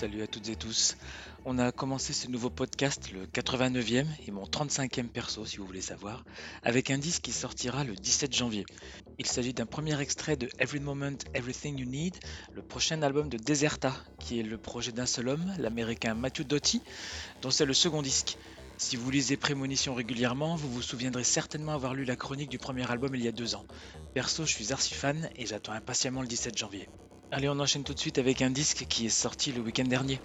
Salut à toutes et tous. On a commencé ce nouveau podcast, le 89e et mon 35e perso si vous voulez savoir, avec un disque qui sortira le 17 janvier. Il s'agit d'un premier extrait de Every Moment, Everything You Need, le prochain album de Deserta, qui est le projet d'un seul homme, l'américain Matthew Doty, dont c'est le second disque. Si vous lisez Prémonition régulièrement, vous vous souviendrez certainement avoir lu la chronique du premier album il y a deux ans. Perso, je suis archi et j'attends impatiemment le 17 janvier. Allez, on enchaîne tout de suite avec un disque qui est sorti le week-end dernier.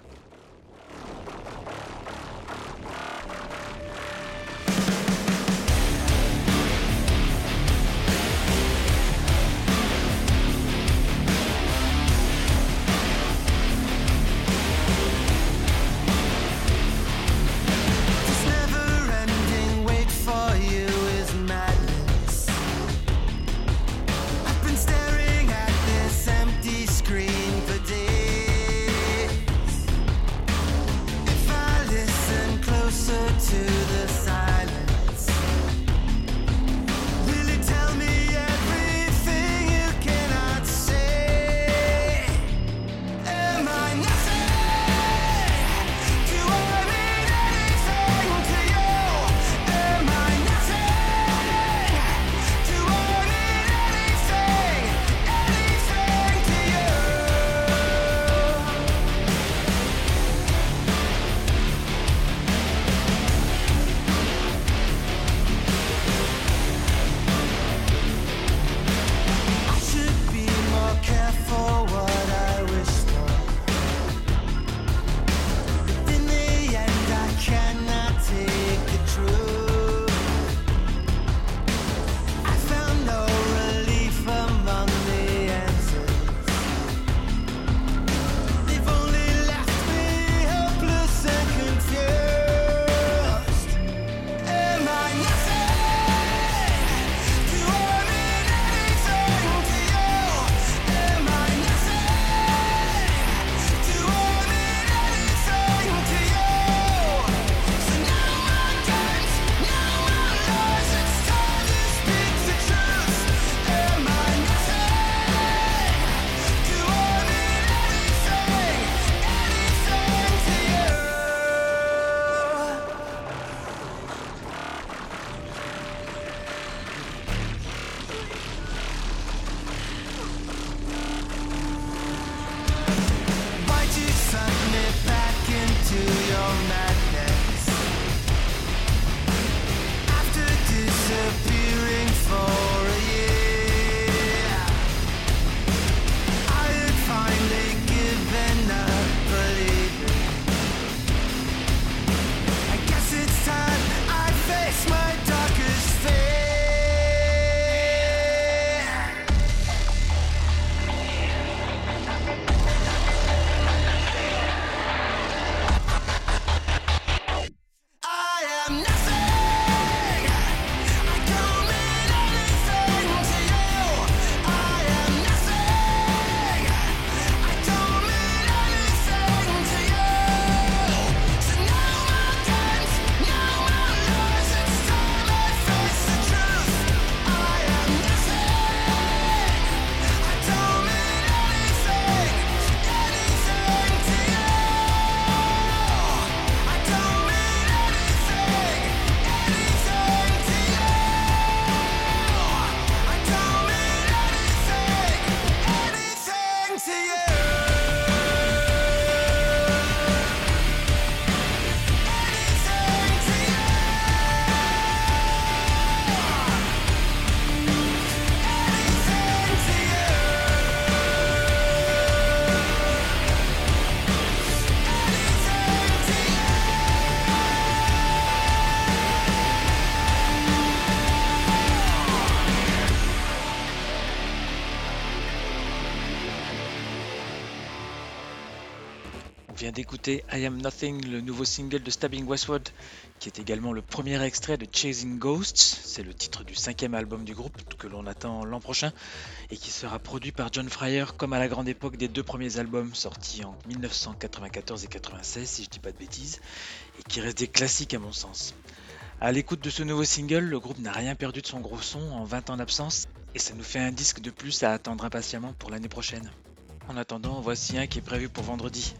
D'écouter I Am Nothing, le nouveau single de Stabbing Westward, qui est également le premier extrait de Chasing Ghosts. C'est le titre du cinquième album du groupe que l'on attend l'an prochain et qui sera produit par John Fryer comme à la grande époque des deux premiers albums sortis en 1994 et 96 si je dis pas de bêtises et qui restent des classiques à mon sens. À l'écoute de ce nouveau single, le groupe n'a rien perdu de son gros son en 20 ans d'absence et ça nous fait un disque de plus à attendre impatiemment pour l'année prochaine. En attendant, voici un qui est prévu pour vendredi.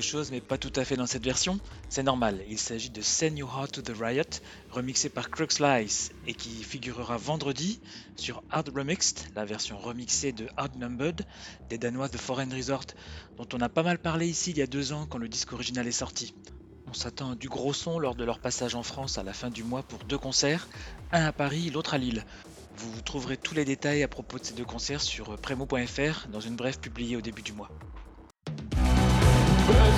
Chose, mais pas tout à fait dans cette version. C'est normal, il s'agit de Send Your Heart to the Riot, remixé par Crux Lice et qui figurera vendredi sur Hard Remixed, la version remixée de Outnumbered des Danois de Foreign Resort, dont on a pas mal parlé ici il y a deux ans quand le disque original est sorti. On s'attend à du gros son lors de leur passage en France à la fin du mois pour deux concerts, un à Paris, l'autre à Lille. Vous trouverez tous les détails à propos de ces deux concerts sur premo.fr dans une brève publiée au début du mois. Je ne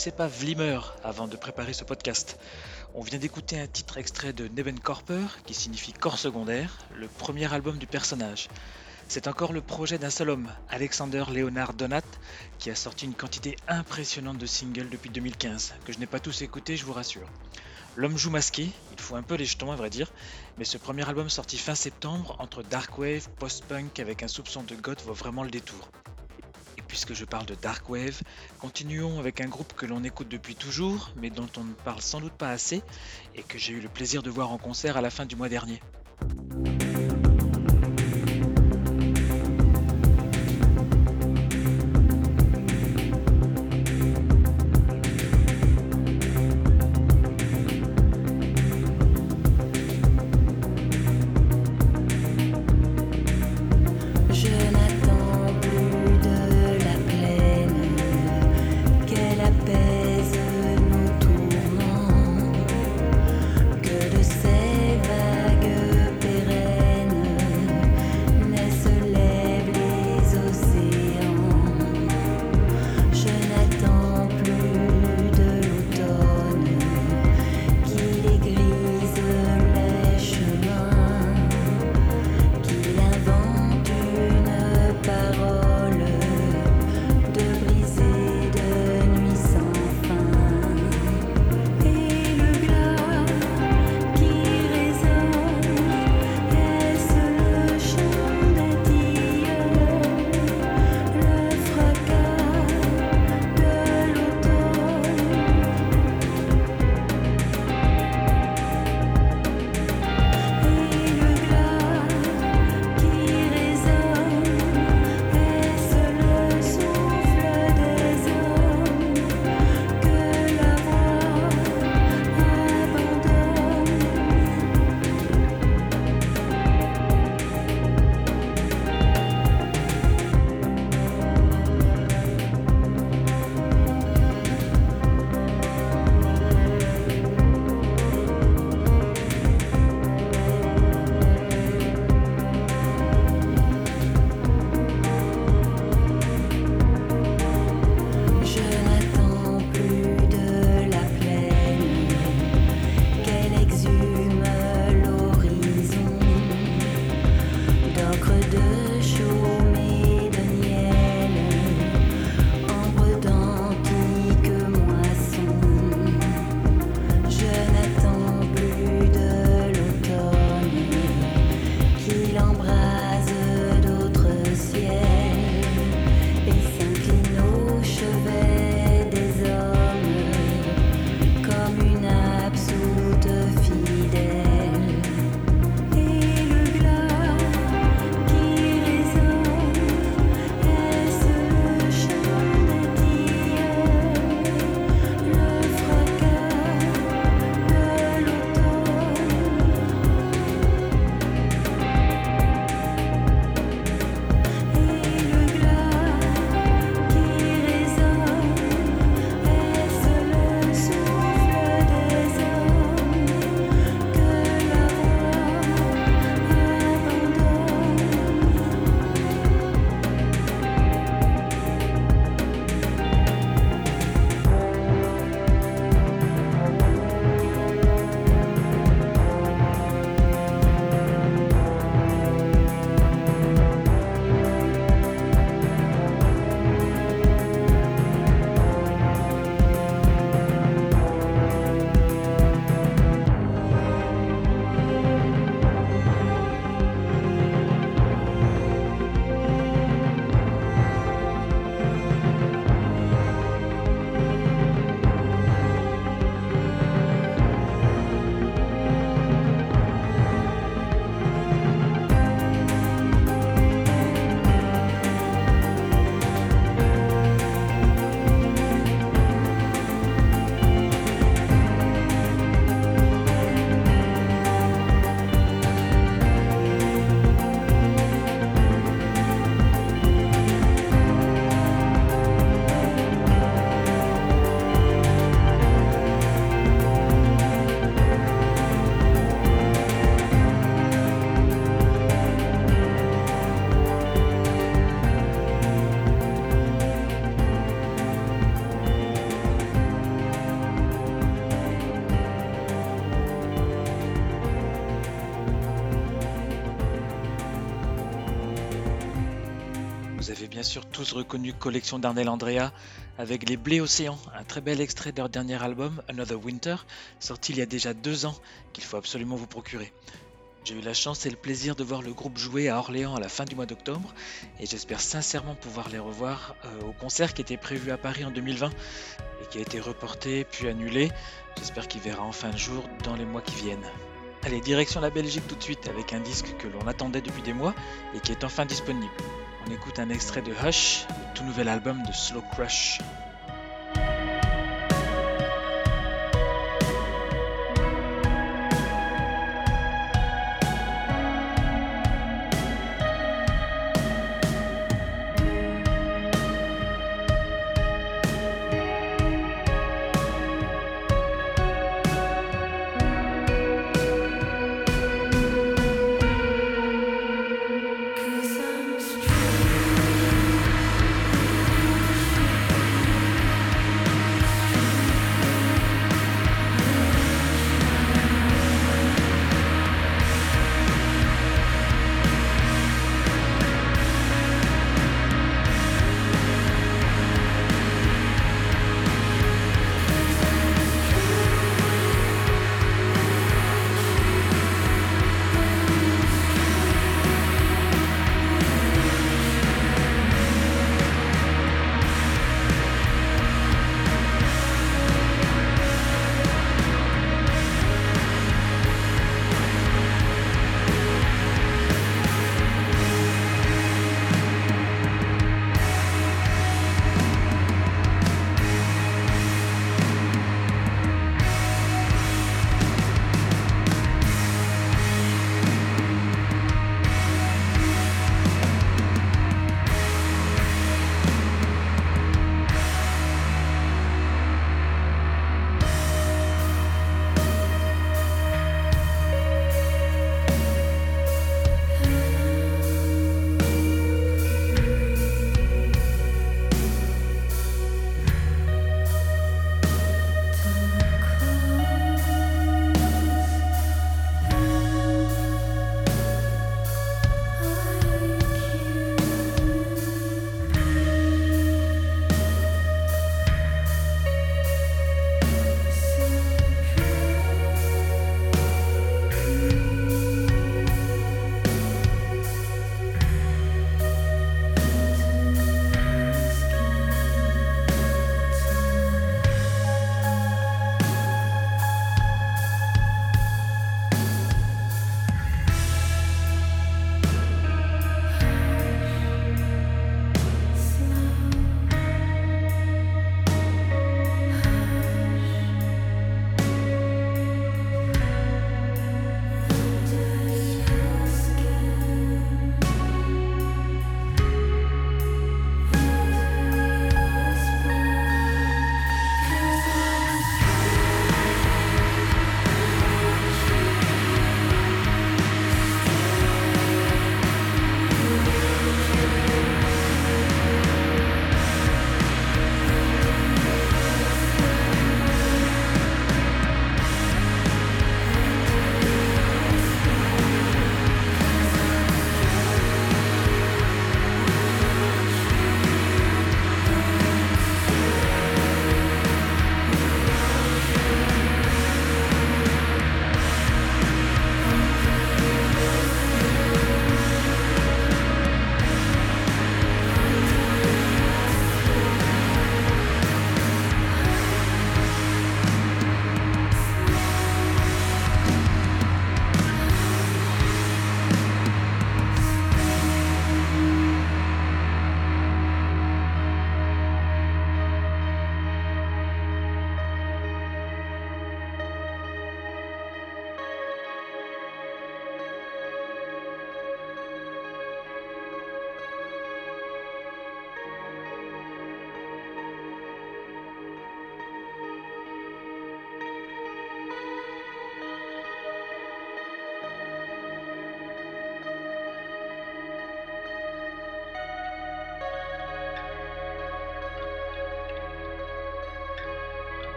connaissais pas Vlimer avant de préparer ce podcast. On vient d'écouter un titre extrait de Nebenkorper, qui signifie corps secondaire, le premier album du personnage. C'est encore le projet d'un seul homme, Alexander Leonard Donat, qui a sorti une quantité impressionnante de singles depuis 2015, que je n'ai pas tous écoutés, je vous rassure. L'homme joue masqué, il faut un peu les jetons à vrai dire, mais ce premier album sorti fin septembre, entre dark wave, post-punk avec un soupçon de goth, vaut vraiment le détour. Puisque je parle de dark wave, continuons avec un groupe que l'on écoute depuis toujours, mais dont on ne parle sans doute pas assez, et que j'ai eu le plaisir de voir en concert à la fin du mois dernier. Tous reconnu Collection d'Arnel Andrea avec Les Blés Océans, un très bel extrait de leur dernier album, Another Winter, sorti il y a déjà deux ans, qu'il faut absolument vous procurer. J'ai eu la chance et le plaisir de voir le groupe jouer à Orléans à la fin du mois d'octobre et j'espère sincèrement pouvoir les revoir euh, au concert qui était prévu à Paris en 2020 et qui a été reporté puis annulé. J'espère qu'il verra enfin le jour dans les mois qui viennent. Allez, direction la Belgique tout de suite avec un disque que l'on attendait depuis des mois et qui est enfin disponible. On écoute un extrait de Hush, le tout nouvel album de Slow Crush.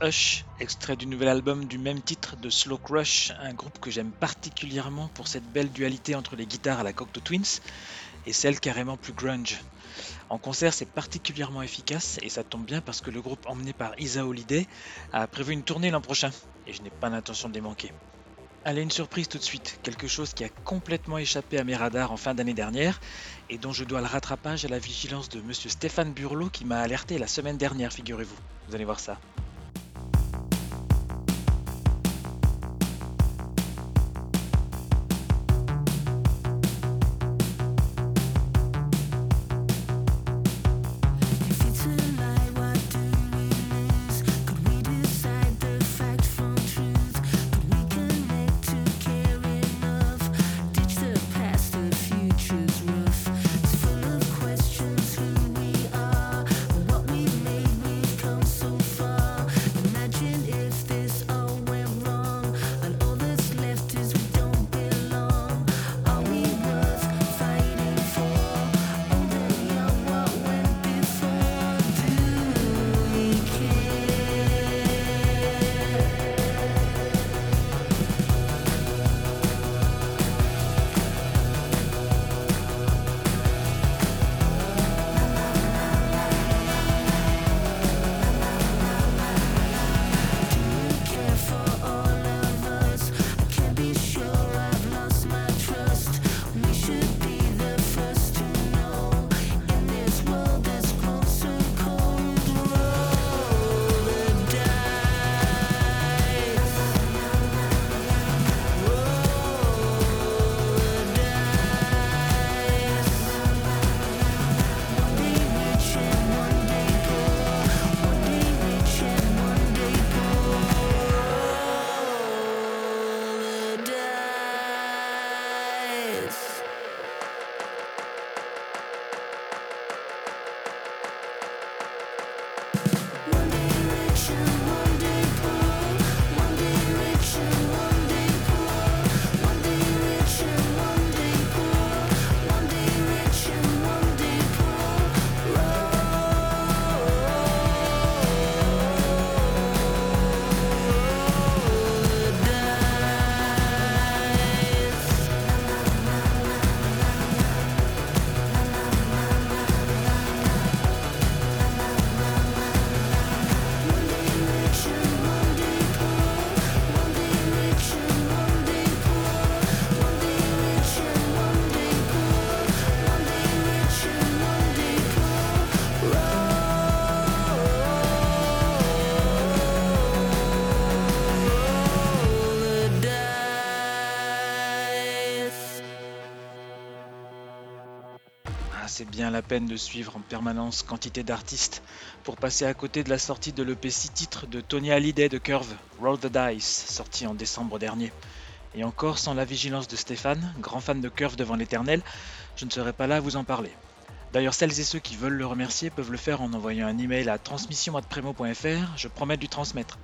Hush, extrait du nouvel album du même titre de Slow Crush, un groupe que j'aime particulièrement pour cette belle dualité entre les guitares à la Cocteau Twins et celle carrément plus grunge. En concert, c'est particulièrement efficace et ça tombe bien parce que le groupe emmené par Isa Holiday a prévu une tournée l'an prochain et je n'ai pas l'intention de les manquer. Allez, une surprise tout de suite, quelque chose qui a complètement échappé à mes radars en fin d'année dernière et dont je dois le rattrapage à la vigilance de monsieur Stéphane Burlot qui m'a alerté la semaine dernière, figurez-vous. Vous allez voir ça. La peine de suivre en permanence quantité d'artistes pour passer à côté de la sortie de l'EP 6 titres de Tony Hallyday de Curve, Roll the Dice, sorti en décembre dernier. Et encore, sans la vigilance de Stéphane, grand fan de Curve devant l'éternel, je ne serais pas là à vous en parler. D'ailleurs, celles et ceux qui veulent le remercier peuvent le faire en envoyant un email à transmission.premo.fr, je promets de lui transmettre.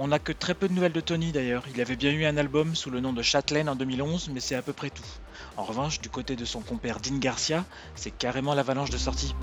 On n'a que très peu de nouvelles de Tony d'ailleurs, il avait bien eu un album sous le nom de Châtelaine en 2011, mais c'est à peu près tout. En revanche, du côté de son compère Dean Garcia, c'est carrément l'avalanche de sorties.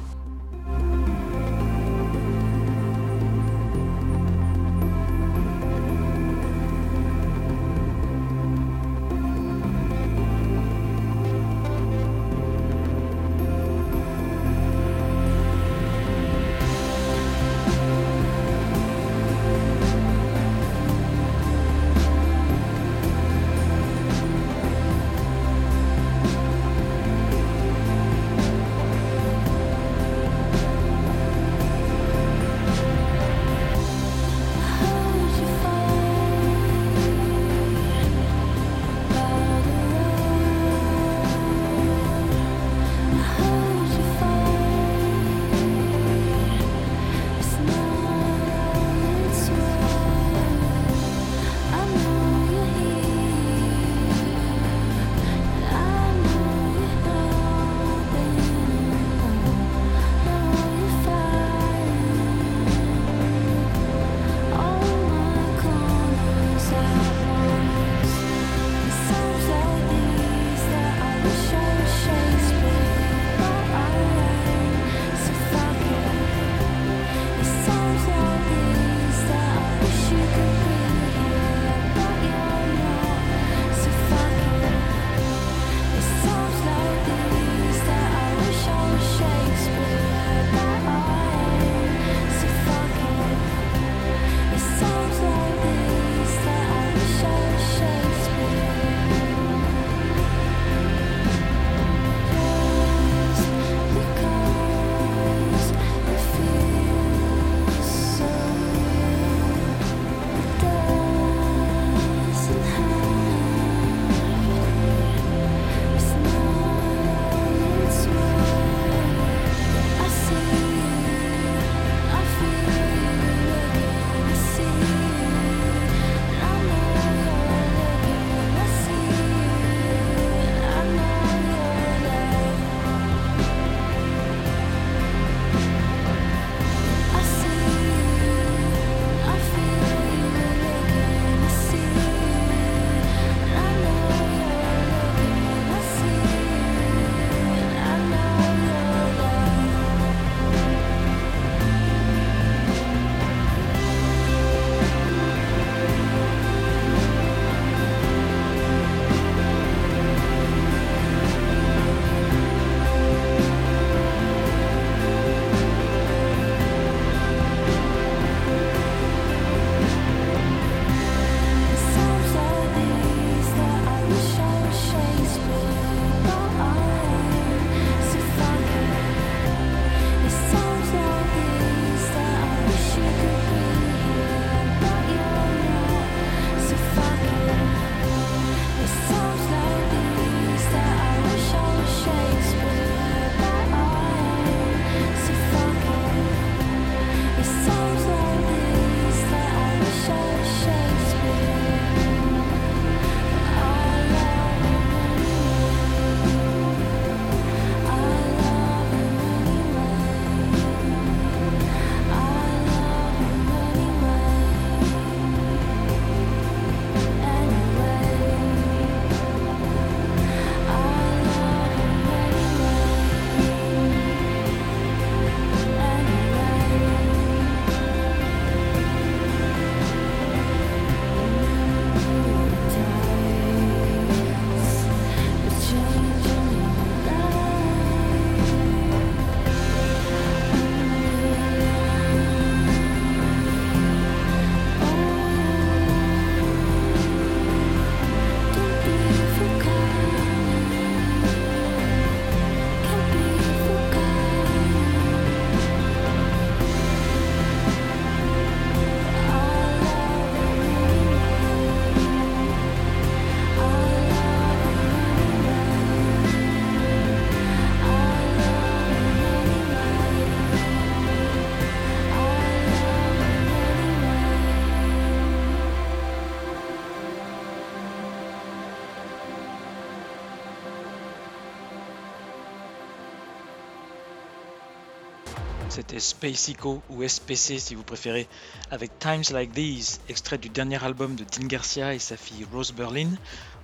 Space Echo ou SPC si vous préférez, avec Times Like These, extrait du dernier album de Dean Garcia et sa fille Rose Berlin,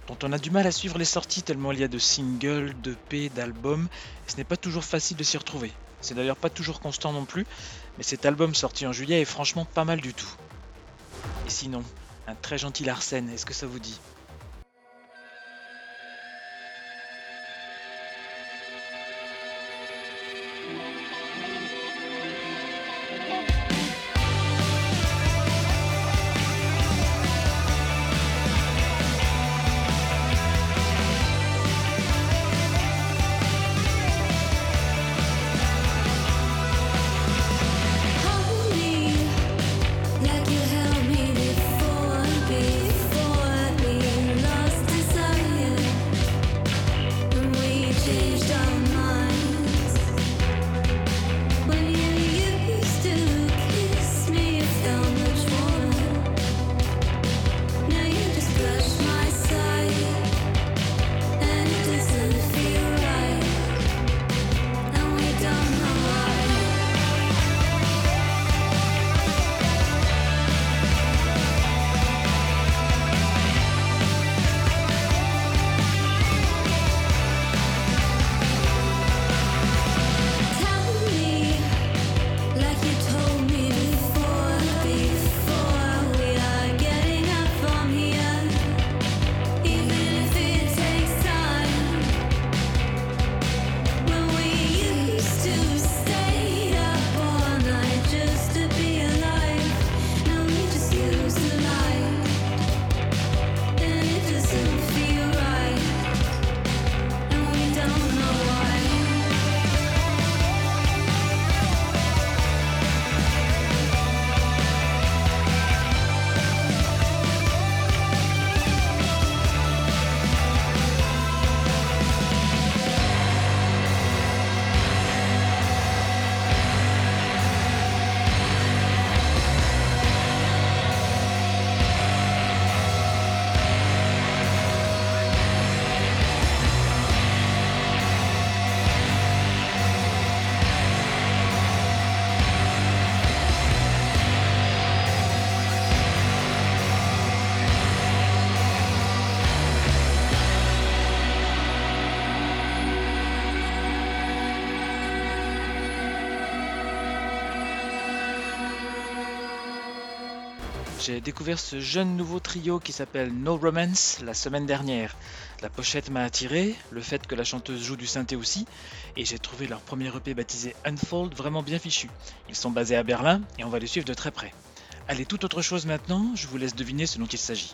dont on a du mal à suivre les sorties tellement il y a de singles, d'EP, d'albums, ce n'est pas toujours facile de s'y retrouver. C'est d'ailleurs pas toujours constant non plus, mais cet album sorti en juillet est franchement pas mal du tout. Et sinon, un très gentil Larsen, est-ce que ça vous dit? J'ai découvert ce jeune nouveau trio qui s'appelle No Romance la semaine dernière. La pochette m'a attiré, le fait que la chanteuse joue du synthé aussi, et j'ai trouvé leur premier EP baptisé Unfold vraiment bien fichu. Ils sont basés à Berlin et on va les suivre de très près. Allez, toute autre chose maintenant, je vous laisse deviner ce dont il s'agit.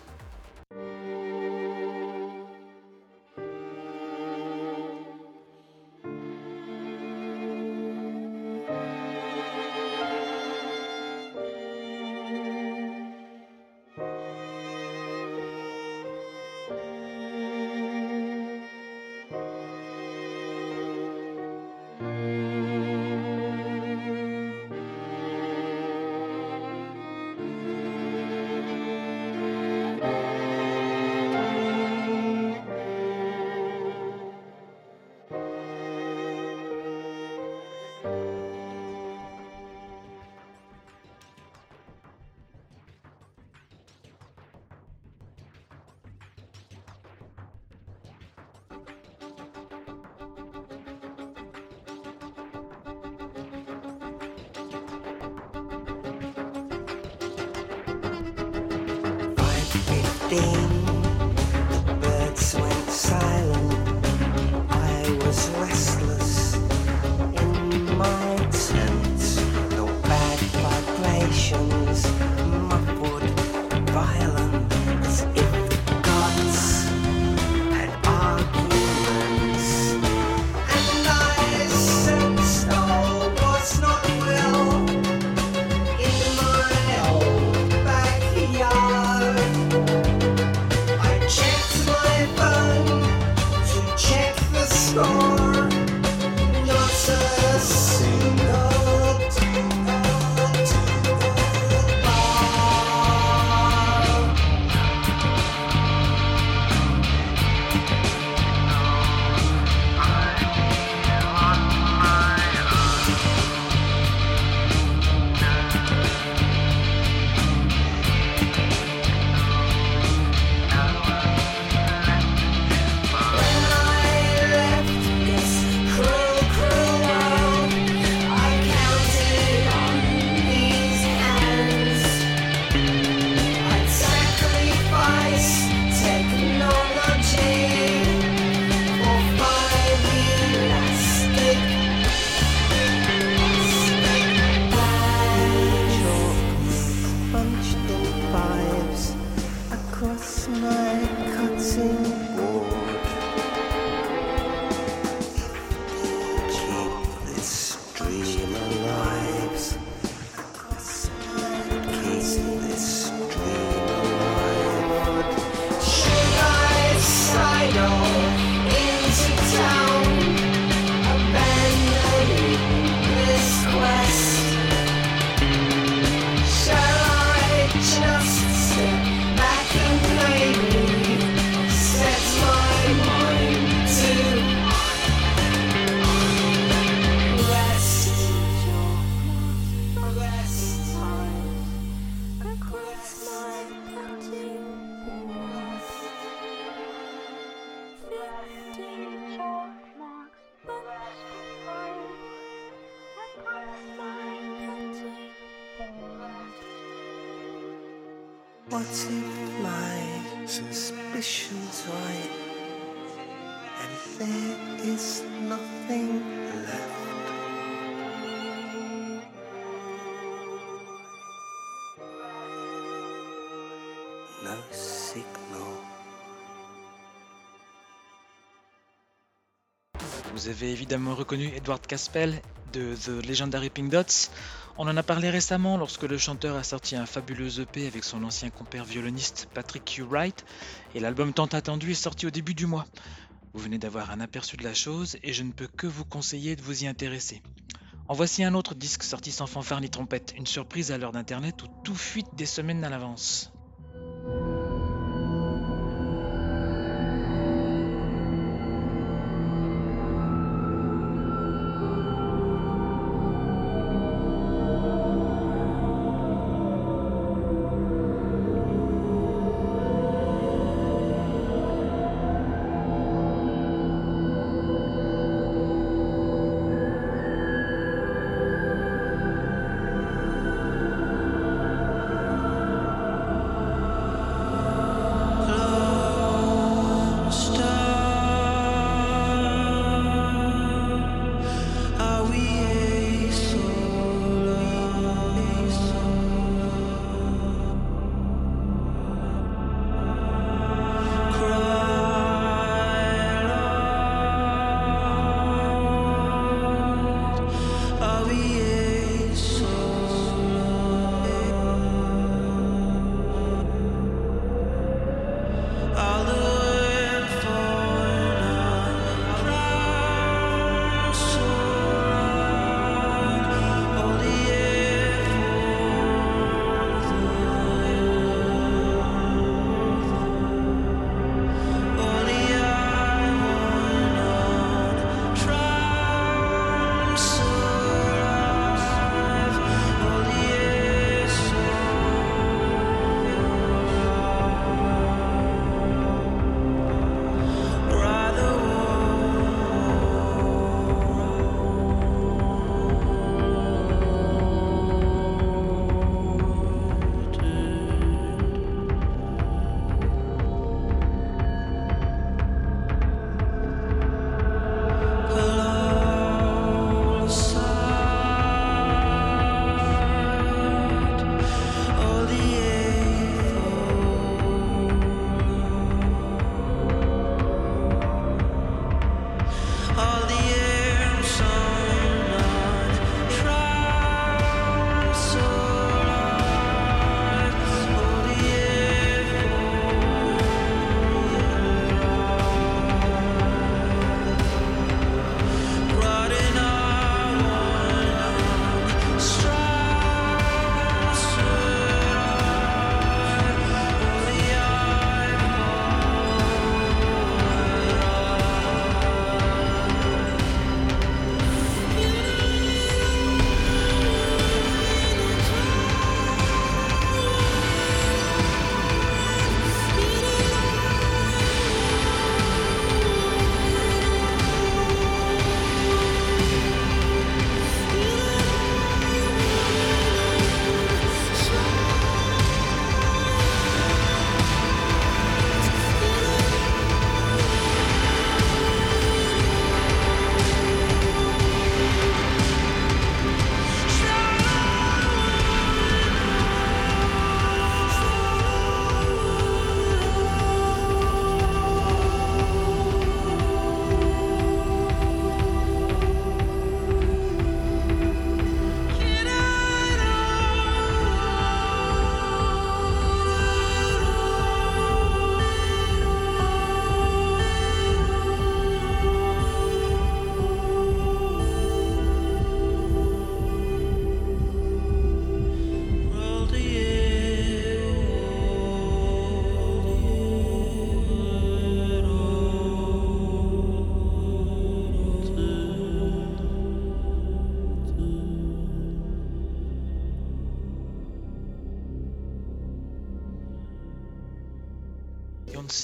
What if my suspicion's right and there is nothing left? No signal. Vous avez évidemment reconnu Edward Caspel de The Legendary Pink Dots. On en a parlé récemment lorsque le chanteur a sorti un fabuleux EP avec son ancien compère violoniste Patrick Q. Wright et l'album tant attendu est sorti au début du mois. Vous venez d'avoir un aperçu de la chose et je ne peux que vous conseiller de vous y intéresser. En voici un autre disque sorti sans fanfare ni trompette, une surprise à l'heure d'internet où tout fuite des semaines à l'avance.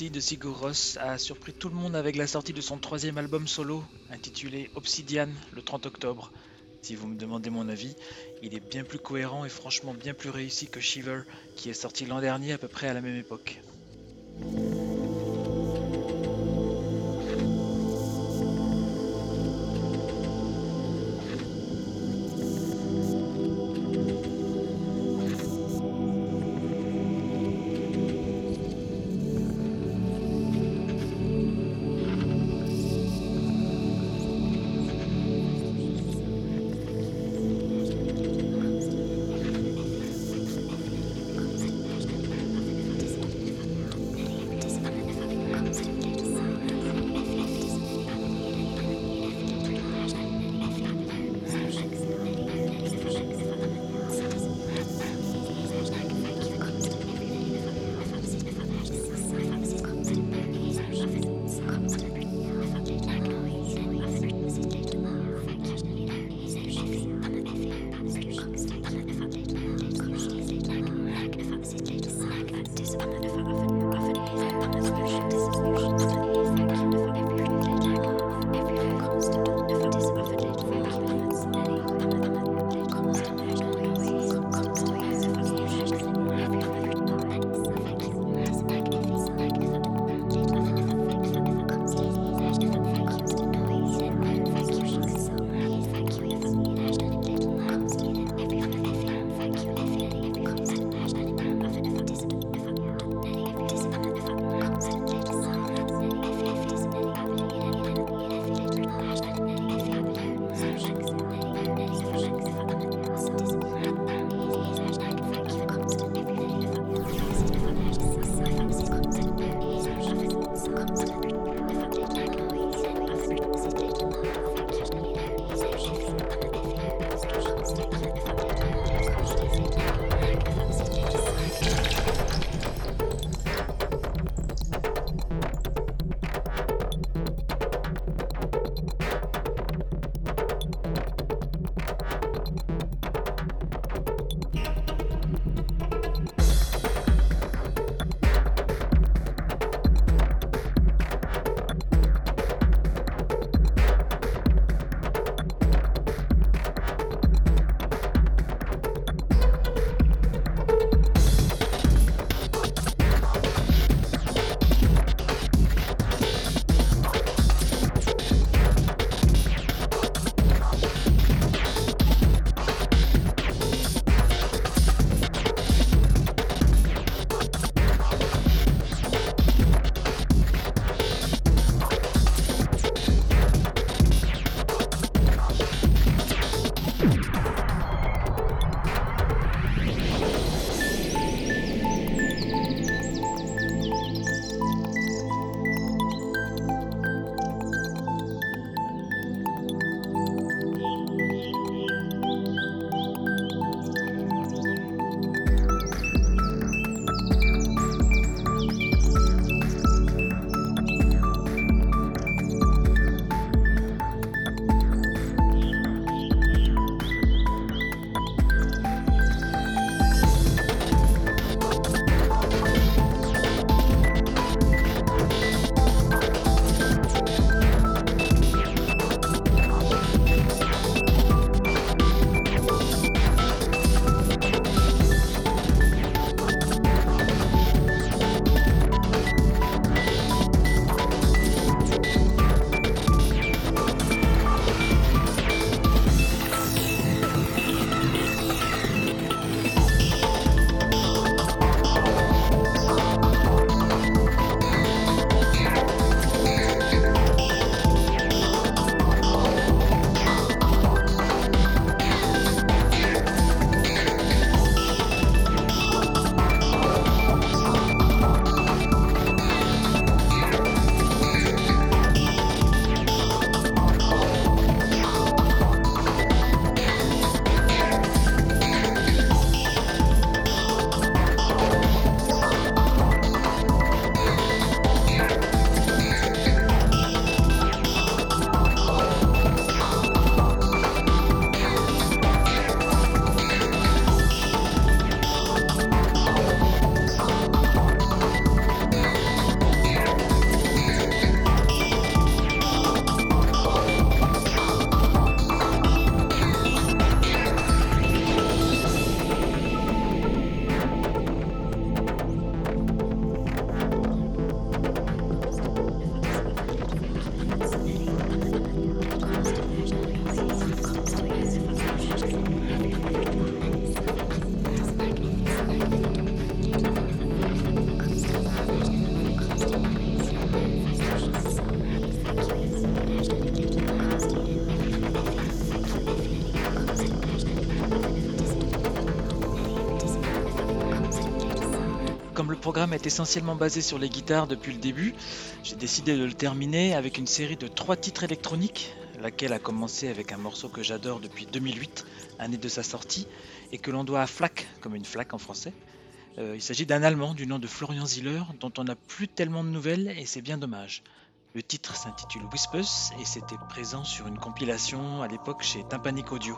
De Sigur Rós a surpris tout le monde avec la sortie de son troisième album solo, intitulé Obsidian, le 30 octobre. Si vous me demandez mon avis, il est bien plus cohérent et franchement bien plus réussi que Shiver, qui est sorti l'an dernier à peu près à la même époque. Programme est essentiellement basé sur les guitares depuis le début, j'ai décidé de le terminer avec une série de trois titres électroniques, laquelle a commencé avec un morceau que j'adore depuis 2008, année de sa sortie, et que l'on doit à Flack, comme une flaque en français. Euh, il s'agit d'un Allemand du nom de Florian Ziller, dont on n'a plus tellement de nouvelles et c'est bien dommage. Le titre s'intitule Whispers et c'était présent sur une compilation à l'époque chez Tympanic Audio.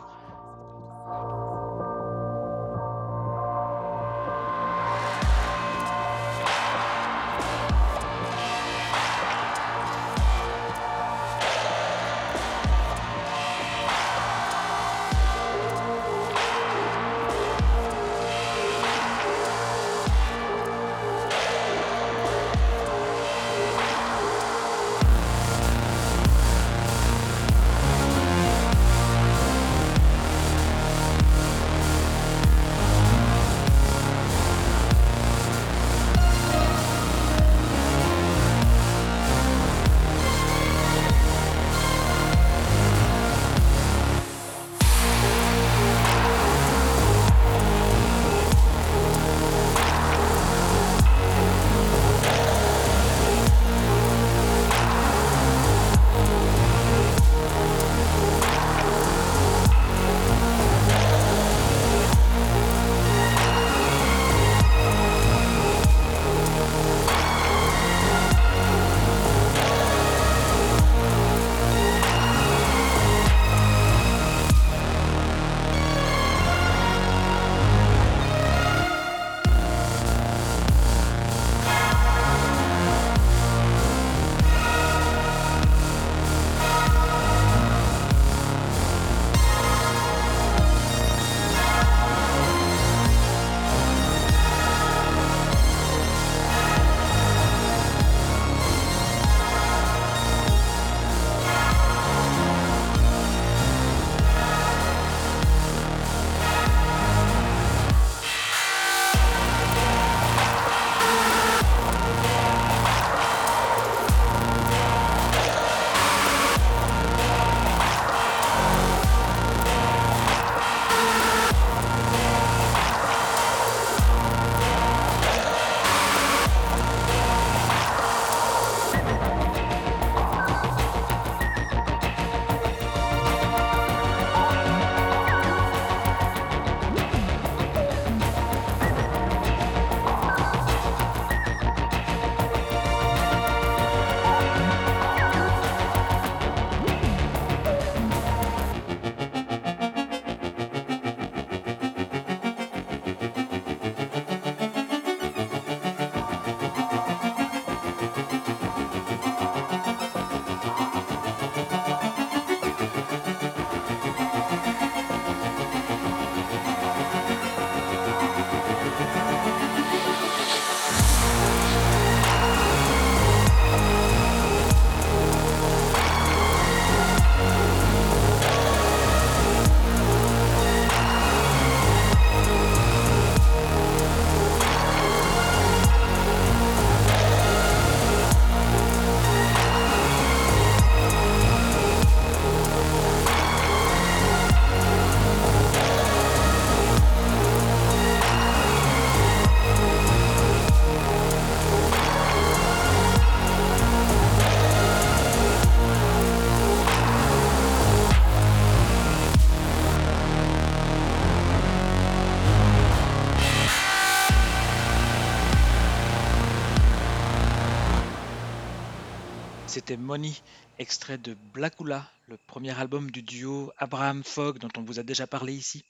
C'était Money, extrait de Blackula, le premier album du duo Abraham Fogg dont on vous a déjà parlé ici.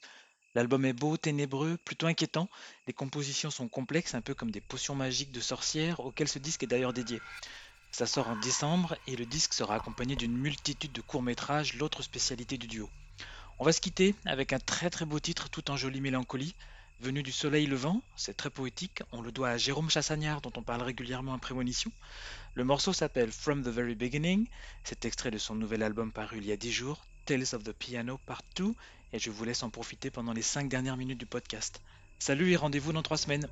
L'album est beau, ténébreux, plutôt inquiétant. Les compositions sont complexes, un peu comme des potions magiques de sorcières, auxquelles ce disque est d'ailleurs dédié. Ça sort en décembre et le disque sera accompagné d'une multitude de courts-métrages, l'autre spécialité du duo. On va se quitter avec un très très beau titre tout en jolie mélancolie. Venu du soleil levant, c'est très poétique, on le doit à Jérôme Chassagnard dont on parle régulièrement en prémonition. Le morceau s'appelle From the Very Beginning, c'est extrait de son nouvel album paru il y a 10 jours, Tales of the Piano Part 2, et je vous laisse en profiter pendant les 5 dernières minutes du podcast. Salut et rendez-vous dans 3 semaines